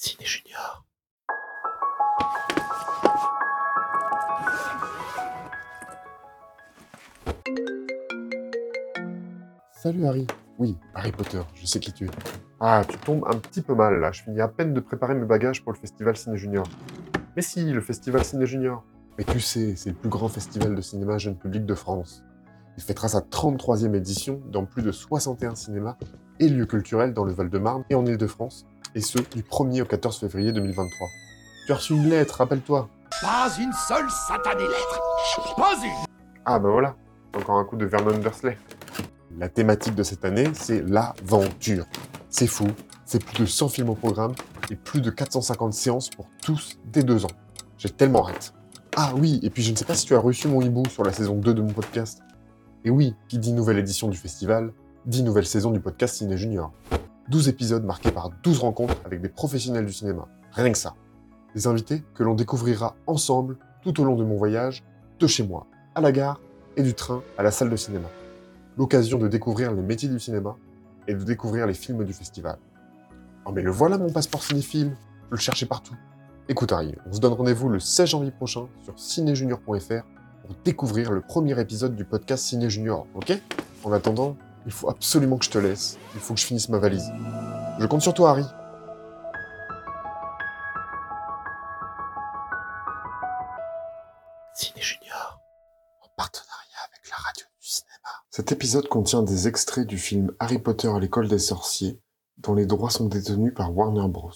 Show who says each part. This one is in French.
Speaker 1: Ciné Junior.
Speaker 2: Salut Harry. Oui, Harry Potter, je sais qui tu es. Ah, tu tombes un petit peu mal là, je finis à peine de préparer mes bagages pour le festival Ciné Junior. Mais si, le festival Ciné Junior. Mais tu sais, c'est le plus grand festival de cinéma jeune public de France. Il fêtera sa 33e édition dans plus de 61 cinémas et lieux culturels dans le Val-de-Marne et en Ile-de-France, et ce, du 1er au 14 février 2023. Tu as reçu une lettre, rappelle-toi.
Speaker 3: Pas une seule satanée lettre Pas une
Speaker 2: Ah bah voilà, encore un coup de Vernon Dursley. La thématique de cette année, c'est l'aventure. C'est fou, c'est plus de 100 films au programme et plus de 450 séances pour tous dès deux ans. J'ai tellement hâte. Ah oui, et puis je ne sais pas si tu as reçu mon hibou sur la saison 2 de mon podcast. Et oui, qui dit nouvelle édition du festival, dit nouvelle saison du podcast Ciné Junior. 12 épisodes marqués par 12 rencontres avec des professionnels du cinéma. Rien que ça. Des invités que l'on découvrira ensemble tout au long de mon voyage, de chez moi, à la gare, et du train à la salle de cinéma. L'occasion de découvrir les métiers du cinéma et de découvrir les films du festival. Oh mais le voilà mon passeport cinéphile, je le cherchais partout. Écoute Harry, on se donne rendez-vous le 16 janvier prochain sur cinéjunior.fr pour découvrir le premier épisode du podcast Ciné Junior, ok? En attendant, il faut absolument que je te laisse, il faut que je finisse ma valise. Je compte sur toi Harry.
Speaker 1: Ciné Junior. En partenariat avec la radio du cinéma.
Speaker 2: Cet épisode contient des extraits du film Harry Potter à l'école des sorciers, dont les droits sont détenus par Warner Bros.